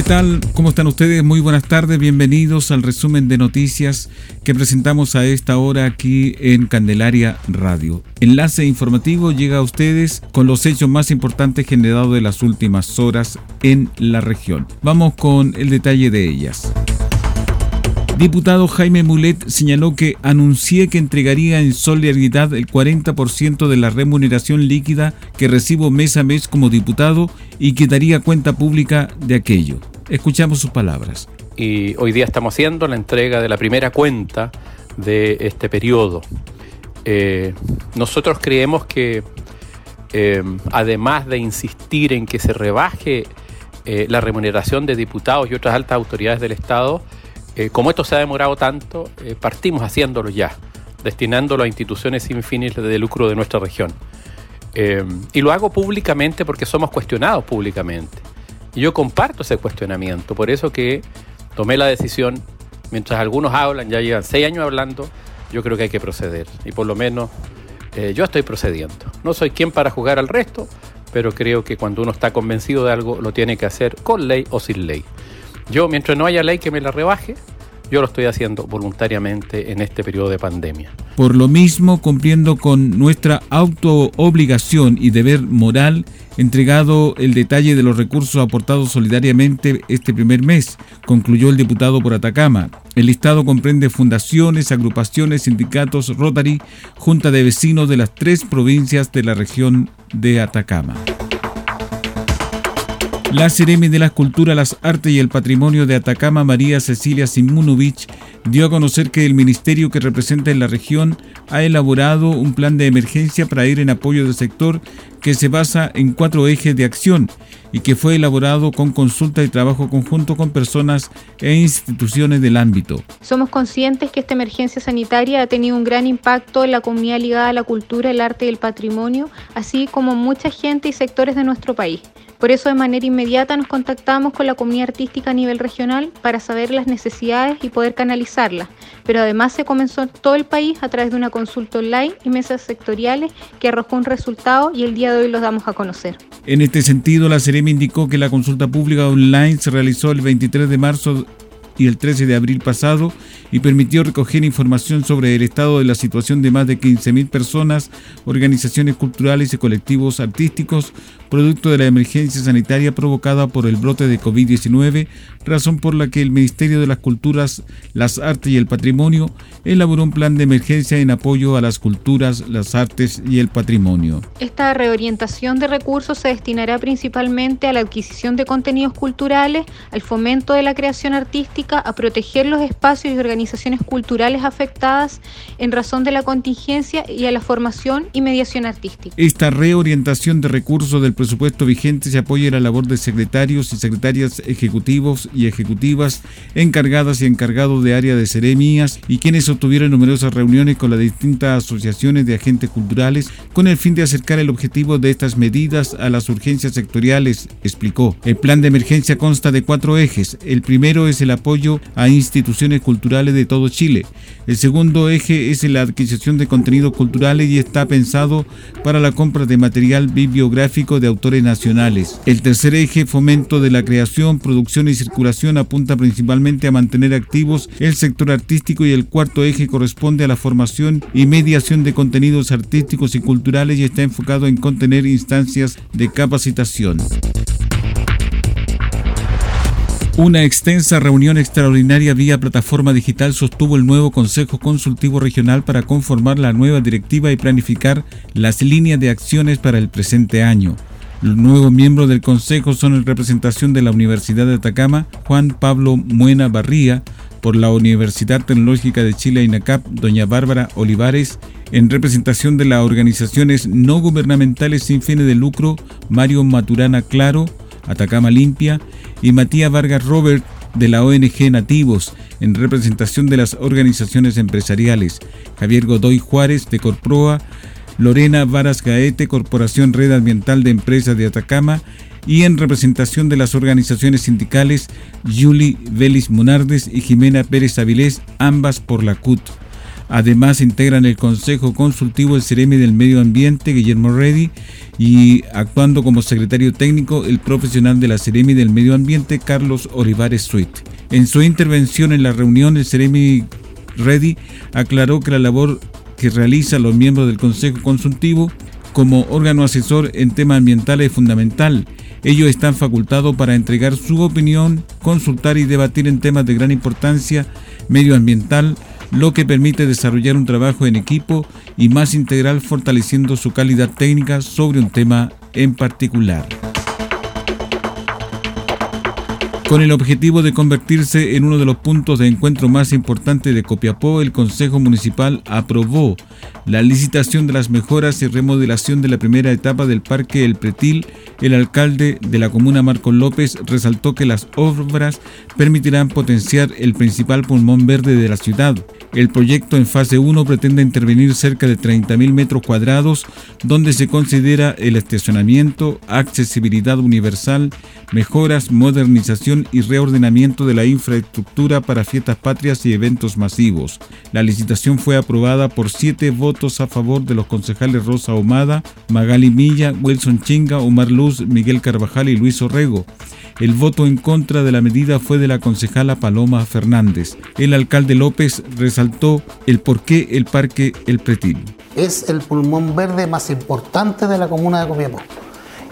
¿Qué tal? ¿Cómo están ustedes? Muy buenas tardes, bienvenidos al resumen de noticias que presentamos a esta hora aquí en Candelaria Radio. Enlace informativo llega a ustedes con los hechos más importantes generados de las últimas horas en la región. Vamos con el detalle de ellas. Diputado Jaime Mulet señaló que anuncié que entregaría en solidaridad el 40% de la remuneración líquida que recibo mes a mes como diputado y que daría cuenta pública de aquello. Escuchamos sus palabras. Y hoy día estamos haciendo la entrega de la primera cuenta de este periodo. Eh, nosotros creemos que eh, además de insistir en que se rebaje eh, la remuneración de diputados y otras altas autoridades del Estado, eh, como esto se ha demorado tanto, eh, partimos haciéndolo ya, destinándolo a instituciones sin fines de lucro de nuestra región. Eh, y lo hago públicamente porque somos cuestionados públicamente. Y yo comparto ese cuestionamiento, por eso que tomé la decisión, mientras algunos hablan, ya llevan seis años hablando, yo creo que hay que proceder. Y por lo menos yo estoy procediendo. No soy quien para jugar al resto, pero creo que cuando uno está convencido de algo, lo tiene que hacer con ley o sin ley. Yo, mientras no haya ley que me la rebaje, yo lo estoy haciendo voluntariamente en este periodo de pandemia. Por lo mismo, cumpliendo con nuestra auto-obligación y deber moral, entregado el detalle de los recursos aportados solidariamente este primer mes, concluyó el diputado por Atacama. El listado comprende fundaciones, agrupaciones, sindicatos, Rotary, junta de vecinos de las tres provincias de la región de Atacama. La Ceremi de la Cultura, las Artes y el Patrimonio de Atacama, María Cecilia Simunovich, dio a conocer que el ministerio que representa en la región ha elaborado un plan de emergencia para ir en apoyo del sector que se basa en cuatro ejes de acción y que fue elaborado con consulta y trabajo conjunto con personas e instituciones del ámbito. Somos conscientes que esta emergencia sanitaria ha tenido un gran impacto en la comunidad ligada a la cultura, el arte y el patrimonio, así como mucha gente y sectores de nuestro país. Por eso de manera inmediata nos contactamos con la comunidad artística a nivel regional para saber las necesidades y poder canalizarlas. Pero además se comenzó en todo el país a través de una consulta online y mesas sectoriales que arrojó un resultado y el día hoy los damos a conocer. En este sentido, la CEREM indicó que la consulta pública online se realizó el 23 de marzo y el 13 de abril pasado y permitió recoger información sobre el estado de la situación de más de 15.000 personas, organizaciones culturales y colectivos artísticos, producto de la emergencia sanitaria provocada por el brote de COVID-19, razón por la que el Ministerio de las Culturas, las Artes y el Patrimonio elaboró un plan de emergencia en apoyo a las culturas, las artes y el patrimonio. Esta reorientación de recursos se destinará principalmente a la adquisición de contenidos culturales, al fomento de la creación artística, a proteger los espacios y organizaciones culturales afectadas en razón de la contingencia y a la formación y mediación artística. Esta reorientación de recursos del presupuesto vigente se apoya en la labor de secretarios y secretarias ejecutivos y ejecutivas encargadas y encargados de área de seremías y quienes obtuvieron numerosas reuniones con las distintas asociaciones de agentes culturales con el fin de acercar el objetivo de estas medidas a las urgencias sectoriales, explicó. El plan de emergencia consta de cuatro ejes. El primero es el apoyo a instituciones culturales de todo Chile. El segundo eje es la adquisición de contenidos culturales y está pensado para la compra de material bibliográfico de autores nacionales. El tercer eje, fomento de la creación, producción y circulación, apunta principalmente a mantener activos el sector artístico y el cuarto eje corresponde a la formación y mediación de contenidos artísticos y culturales y está enfocado en contener instancias de capacitación. Una extensa reunión extraordinaria vía plataforma digital sostuvo el nuevo Consejo Consultivo Regional para conformar la nueva directiva y planificar las líneas de acciones para el presente año. Los nuevos miembros del Consejo son en representación de la Universidad de Atacama, Juan Pablo Muena Barría, por la Universidad Tecnológica de Chile, INACAP, doña Bárbara Olivares, en representación de las organizaciones no gubernamentales sin fines de lucro, Mario Maturana Claro, Atacama Limpia, y Matías Vargas Robert de la ONG Nativos, en representación de las organizaciones empresariales, Javier Godoy Juárez de Corproa, Lorena Varas Gaete, Corporación Red Ambiental de Empresas de Atacama, y en representación de las organizaciones sindicales Julie Vélez Monardes y Jimena Pérez Avilés, ambas por la CUT. Además integran el Consejo Consultivo el Ceremi del Medio Ambiente, Guillermo Reddy, y actuando como secretario técnico el profesional de la Ceremi del Medio Ambiente, Carlos Olivares Suit. En su intervención en la reunión, el Ceremi Reddy aclaró que la labor que realizan los miembros del Consejo Consultivo como órgano asesor en temas ambientales es fundamental. Ellos están facultados para entregar su opinión, consultar y debatir en temas de gran importancia medioambiental, lo que permite desarrollar un trabajo en equipo y más integral fortaleciendo su calidad técnica sobre un tema en particular. Con el objetivo de convertirse en uno de los puntos de encuentro más importantes de Copiapó, el Consejo Municipal aprobó la licitación de las mejoras y remodelación de la primera etapa del Parque El Pretil. El alcalde de la comuna, Marco López, resaltó que las obras permitirán potenciar el principal pulmón verde de la ciudad. El proyecto en fase 1 pretende intervenir cerca de 30.000 metros cuadrados, donde se considera el estacionamiento, accesibilidad universal, mejoras, modernización y reordenamiento de la infraestructura para fiestas patrias y eventos masivos. La licitación fue aprobada por siete votos a favor de los concejales Rosa Omada, Magali Milla, Wilson Chinga, Omar Luz, Miguel Carvajal y Luis Orrego. El voto en contra de la medida fue de la concejala Paloma Fernández. El alcalde López resaltó el por qué el parque El Pretil. Es el pulmón verde más importante de la comuna de Copiapó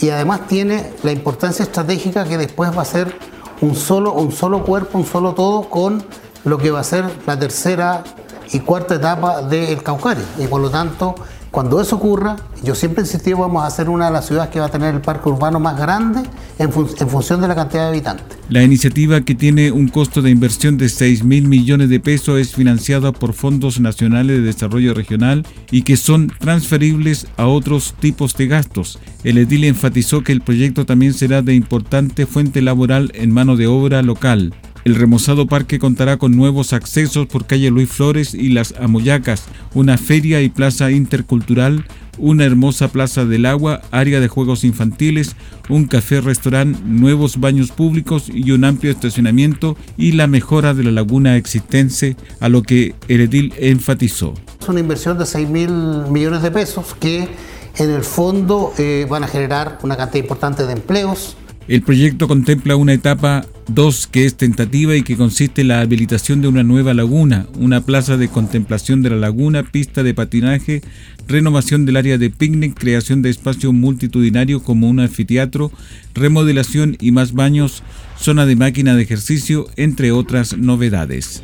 y además tiene la importancia estratégica que después va a ser un solo, un solo cuerpo, un solo todo con lo que va a ser la tercera y cuarta etapa del Caucario. Y por lo tanto, cuando eso ocurra, yo siempre insistí, vamos a hacer una de las ciudades que va a tener el parque urbano más grande en, en, función de la cantidad de habitantes. La iniciativa que tiene un costo de inversión de 6 mil millones de pesos es financiada por fondos nacionales de desarrollo regional y que son transferibles a otros tipos de gastos. El edil enfatizó que el proyecto también será de importante fuente laboral en mano de obra local. El remozado parque contará con nuevos accesos por calle Luis Flores y Las Amoyacas, una feria y plaza intercultural, una hermosa plaza del agua, área de juegos infantiles, un café-restaurante, nuevos baños públicos y un amplio estacionamiento y la mejora de la laguna existente, a lo que Heredil enfatizó. Es una inversión de 6 mil millones de pesos que en el fondo eh, van a generar una cantidad importante de empleos, el proyecto contempla una etapa 2 que es tentativa y que consiste en la habilitación de una nueva laguna, una plaza de contemplación de la laguna, pista de patinaje, renovación del área de picnic, creación de espacio multitudinario como un anfiteatro, remodelación y más baños, zona de máquina de ejercicio, entre otras novedades.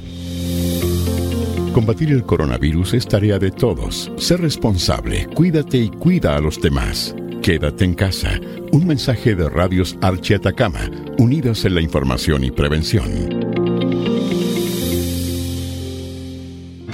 Combatir el coronavirus es tarea de todos. Sé responsable, cuídate y cuida a los demás. Quédate en casa. Un mensaje de Radios Archi Atacama, unidos en la información y prevención.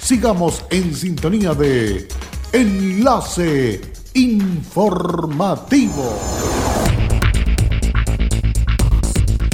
Sigamos en sintonía de Enlace Informativo.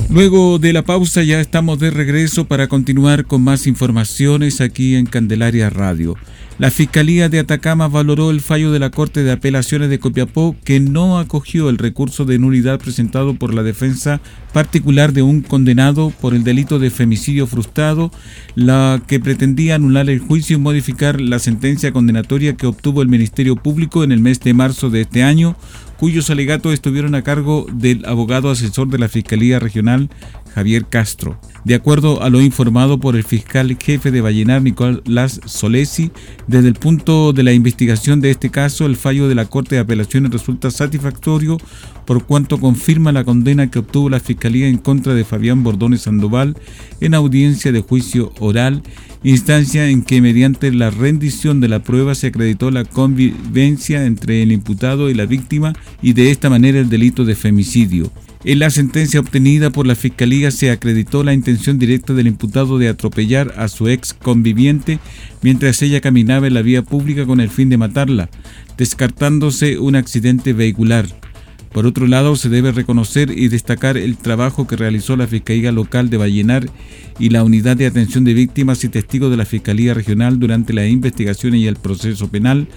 Luego de la pausa ya estamos de regreso para continuar con más informaciones aquí en Candelaria Radio. La Fiscalía de Atacama valoró el fallo de la Corte de Apelaciones de Copiapó que no acogió el recurso de nulidad presentado por la defensa particular de un condenado por el delito de femicidio frustrado, la que pretendía anular el juicio y modificar la sentencia condenatoria que obtuvo el Ministerio Público en el mes de marzo de este año, cuyos alegatos estuvieron a cargo del abogado asesor de la Fiscalía Regional, Javier Castro. De acuerdo a lo informado por el fiscal jefe de Vallenar, Nicolás Solesi, desde el punto de la investigación de este caso, el fallo de la Corte de Apelaciones resulta satisfactorio por cuanto confirma la condena que obtuvo la Fiscalía en contra de Fabián Bordones Sandoval en audiencia de juicio oral, instancia en que mediante la rendición de la prueba se acreditó la convivencia entre el imputado y la víctima y de esta manera el delito de femicidio. En la sentencia obtenida por la Fiscalía se acreditó la intención directa del imputado de atropellar a su ex conviviente mientras ella caminaba en la vía pública con el fin de matarla, descartándose un accidente vehicular. Por otro lado, se debe reconocer y destacar el trabajo que realizó la Fiscalía Local de Vallenar y la Unidad de Atención de Víctimas y Testigos de la Fiscalía Regional durante la investigación y el proceso penal,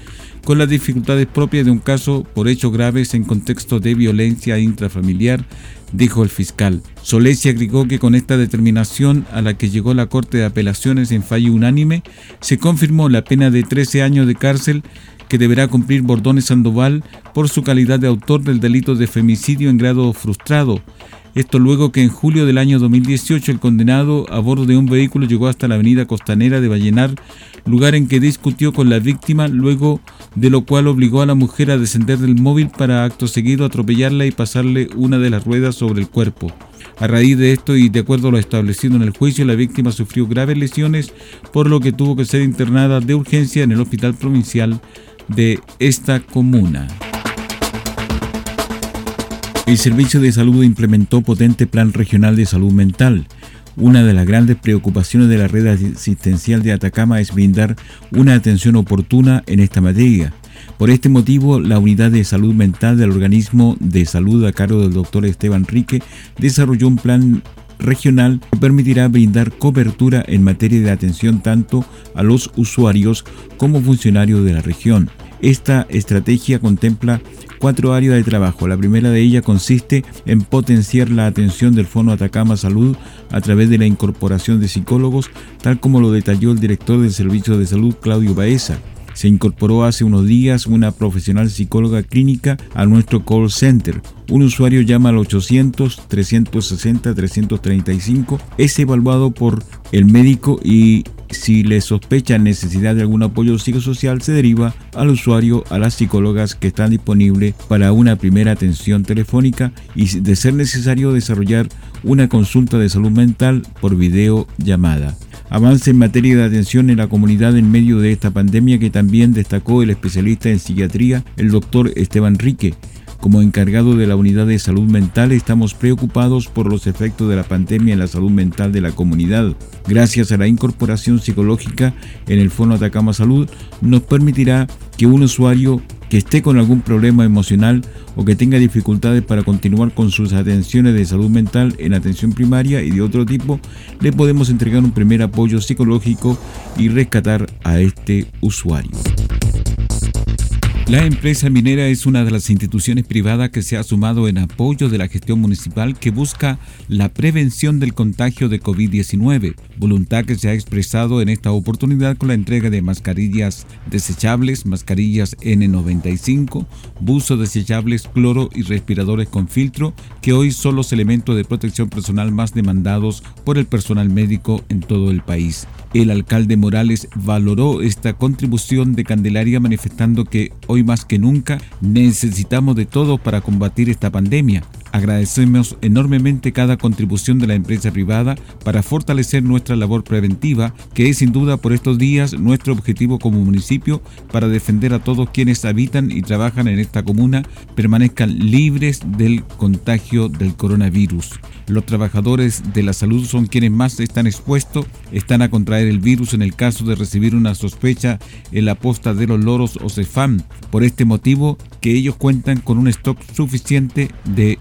con las dificultades propias de un caso por hechos graves en contexto de violencia intrafamiliar, dijo el fiscal. Solesi agregó que con esta determinación a la que llegó la Corte de Apelaciones en fallo unánime, se confirmó la pena de 13 años de cárcel que deberá cumplir Bordones Sandoval por su calidad de autor del delito de femicidio en grado frustrado, esto luego que en julio del año 2018 el condenado a bordo de un vehículo llegó hasta la avenida costanera de Vallenar, lugar en que discutió con la víctima, luego de lo cual obligó a la mujer a descender del móvil para acto seguido atropellarla y pasarle una de las ruedas sobre el cuerpo. A raíz de esto y de acuerdo a lo establecido en el juicio, la víctima sufrió graves lesiones, por lo que tuvo que ser internada de urgencia en el hospital provincial de esta comuna. El Servicio de Salud implementó potente plan regional de salud mental. Una de las grandes preocupaciones de la red asistencial de Atacama es brindar una atención oportuna en esta materia. Por este motivo, la Unidad de Salud Mental del Organismo de Salud a cargo del doctor Esteban Rique desarrolló un plan regional que permitirá brindar cobertura en materia de atención tanto a los usuarios como funcionarios de la región. Esta estrategia contempla cuatro áreas de trabajo. La primera de ellas consiste en potenciar la atención del Fono Atacama Salud a través de la incorporación de psicólogos, tal como lo detalló el director del Servicio de Salud, Claudio Baeza. Se incorporó hace unos días una profesional psicóloga clínica a nuestro call center. Un usuario llama al 800-360-335, es evaluado por el médico y si le sospecha necesidad de algún apoyo psicosocial, se deriva al usuario a las psicólogas que están disponibles para una primera atención telefónica y de ser necesario desarrollar una consulta de salud mental por videollamada. Avance en materia de atención en la comunidad en medio de esta pandemia que también destacó el especialista en psiquiatría, el doctor Esteban Rique, como encargado de la unidad de salud mental estamos preocupados por los efectos de la pandemia en la salud mental de la comunidad. Gracias a la incorporación psicológica en el Fono Atacama Salud nos permitirá que un usuario que esté con algún problema emocional o que tenga dificultades para continuar con sus atenciones de salud mental en atención primaria y de otro tipo, le podemos entregar un primer apoyo psicológico y rescatar a este usuario. La empresa minera es una de las instituciones privadas que se ha sumado en apoyo de la gestión municipal que busca la prevención del contagio de COVID-19, voluntad que se ha expresado en esta oportunidad con la entrega de mascarillas desechables, mascarillas N95, buzos desechables, cloro y respiradores con filtro, que hoy son los elementos de protección personal más demandados por el personal médico en todo el país. El alcalde Morales valoró esta contribución de Candelaria manifestando que hoy más que nunca necesitamos de todo para combatir esta pandemia. Agradecemos enormemente cada contribución de la empresa privada para fortalecer nuestra labor preventiva, que es sin duda por estos días nuestro objetivo como municipio para defender a todos quienes habitan y trabajan en esta comuna permanezcan libres del contagio del coronavirus. Los trabajadores de la salud son quienes más están expuestos, están a contraer el virus en el caso de recibir una sospecha en la posta de los loros o CEFAM. Por este motivo, que ellos cuentan con un stock suficiente de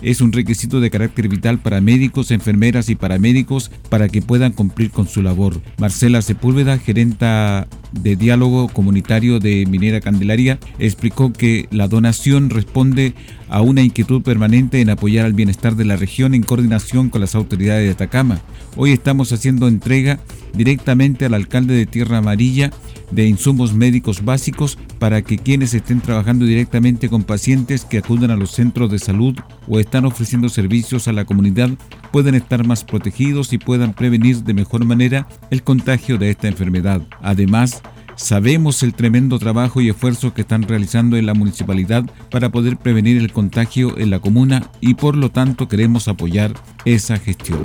Es un requisito de carácter vital para médicos, enfermeras y paramédicos para que puedan cumplir con su labor. Marcela Sepúlveda, gerenta de diálogo comunitario de Minera Candelaria, explicó que la donación responde a una inquietud permanente en apoyar al bienestar de la región en coordinación con las autoridades de Atacama. Hoy estamos haciendo entrega directamente al alcalde de Tierra Amarilla de insumos médicos básicos para que quienes estén trabajando directamente con pacientes que acudan a los centros de salud o están ofreciendo servicios a la comunidad puedan estar más protegidos y puedan prevenir de mejor manera el contagio de esta enfermedad. Además, Sabemos el tremendo trabajo y esfuerzo que están realizando en la municipalidad para poder prevenir el contagio en la comuna y por lo tanto queremos apoyar esa gestión.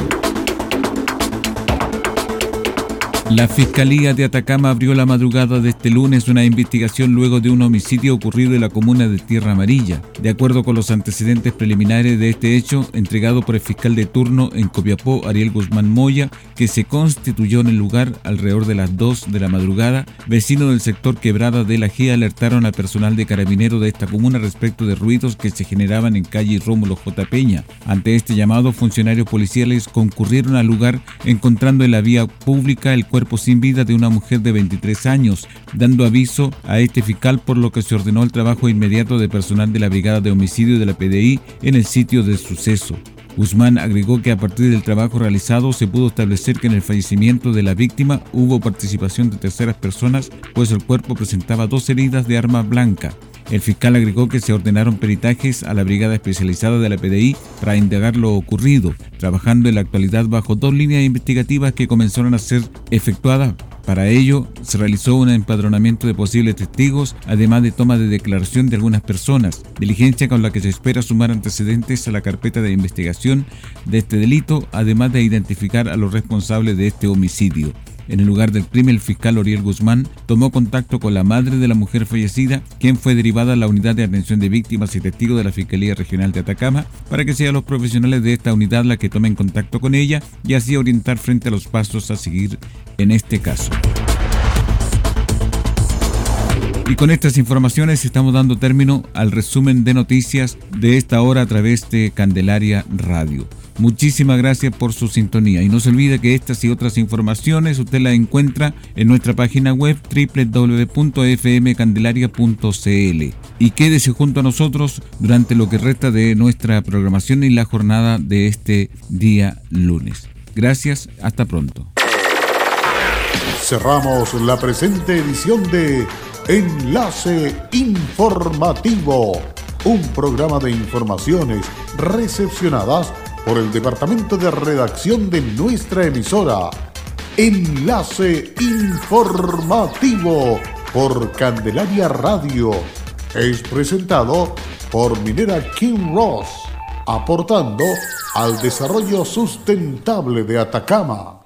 La Fiscalía de Atacama abrió la madrugada de este lunes una investigación luego de un homicidio ocurrido en la comuna de Tierra Amarilla. De acuerdo con los antecedentes preliminares de este hecho, entregado por el fiscal de turno en Copiapó, Ariel Guzmán Moya, que se constituyó en el lugar alrededor de las 2 de la madrugada, vecinos del sector Quebrada de la GIA alertaron al personal de carabinero de esta comuna respecto de ruidos que se generaban en calle Rómulo J. Peña. Ante este llamado, funcionarios policiales concurrieron al lugar encontrando en la vía pública el cuerpo sin vida de una mujer de 23 años, dando aviso a este fiscal por lo que se ordenó el trabajo inmediato de personal de la Brigada de Homicidio de la PDI en el sitio del suceso. Guzmán agregó que a partir del trabajo realizado se pudo establecer que en el fallecimiento de la víctima hubo participación de terceras personas, pues el cuerpo presentaba dos heridas de arma blanca. El fiscal agregó que se ordenaron peritajes a la brigada especializada de la PDI para indagar lo ocurrido, trabajando en la actualidad bajo dos líneas investigativas que comenzaron a ser efectuadas para ello, se realizó un empadronamiento de posibles testigos, además de toma de declaración de algunas personas, diligencia con la que se espera sumar antecedentes a la carpeta de investigación de este delito, además de identificar a los responsables de este homicidio. En el lugar del crimen, el fiscal Oriel Guzmán tomó contacto con la madre de la mujer fallecida, quien fue derivada a la unidad de atención de víctimas y testigos de la Fiscalía Regional de Atacama, para que sean los profesionales de esta unidad la que tomen contacto con ella y así orientar frente a los pasos a seguir en este caso. Y con estas informaciones estamos dando término al resumen de noticias de esta hora a través de Candelaria Radio. Muchísimas gracias por su sintonía y no se olvide que estas y otras informaciones usted las encuentra en nuestra página web www.fmcandelaria.cl y quédese junto a nosotros durante lo que resta de nuestra programación y la jornada de este día lunes. Gracias, hasta pronto. Cerramos la presente edición de Enlace Informativo, un programa de informaciones recepcionadas por el departamento de redacción de nuestra emisora. Enlace informativo por Candelaria Radio. Es presentado por Minera King Ross, aportando al desarrollo sustentable de Atacama.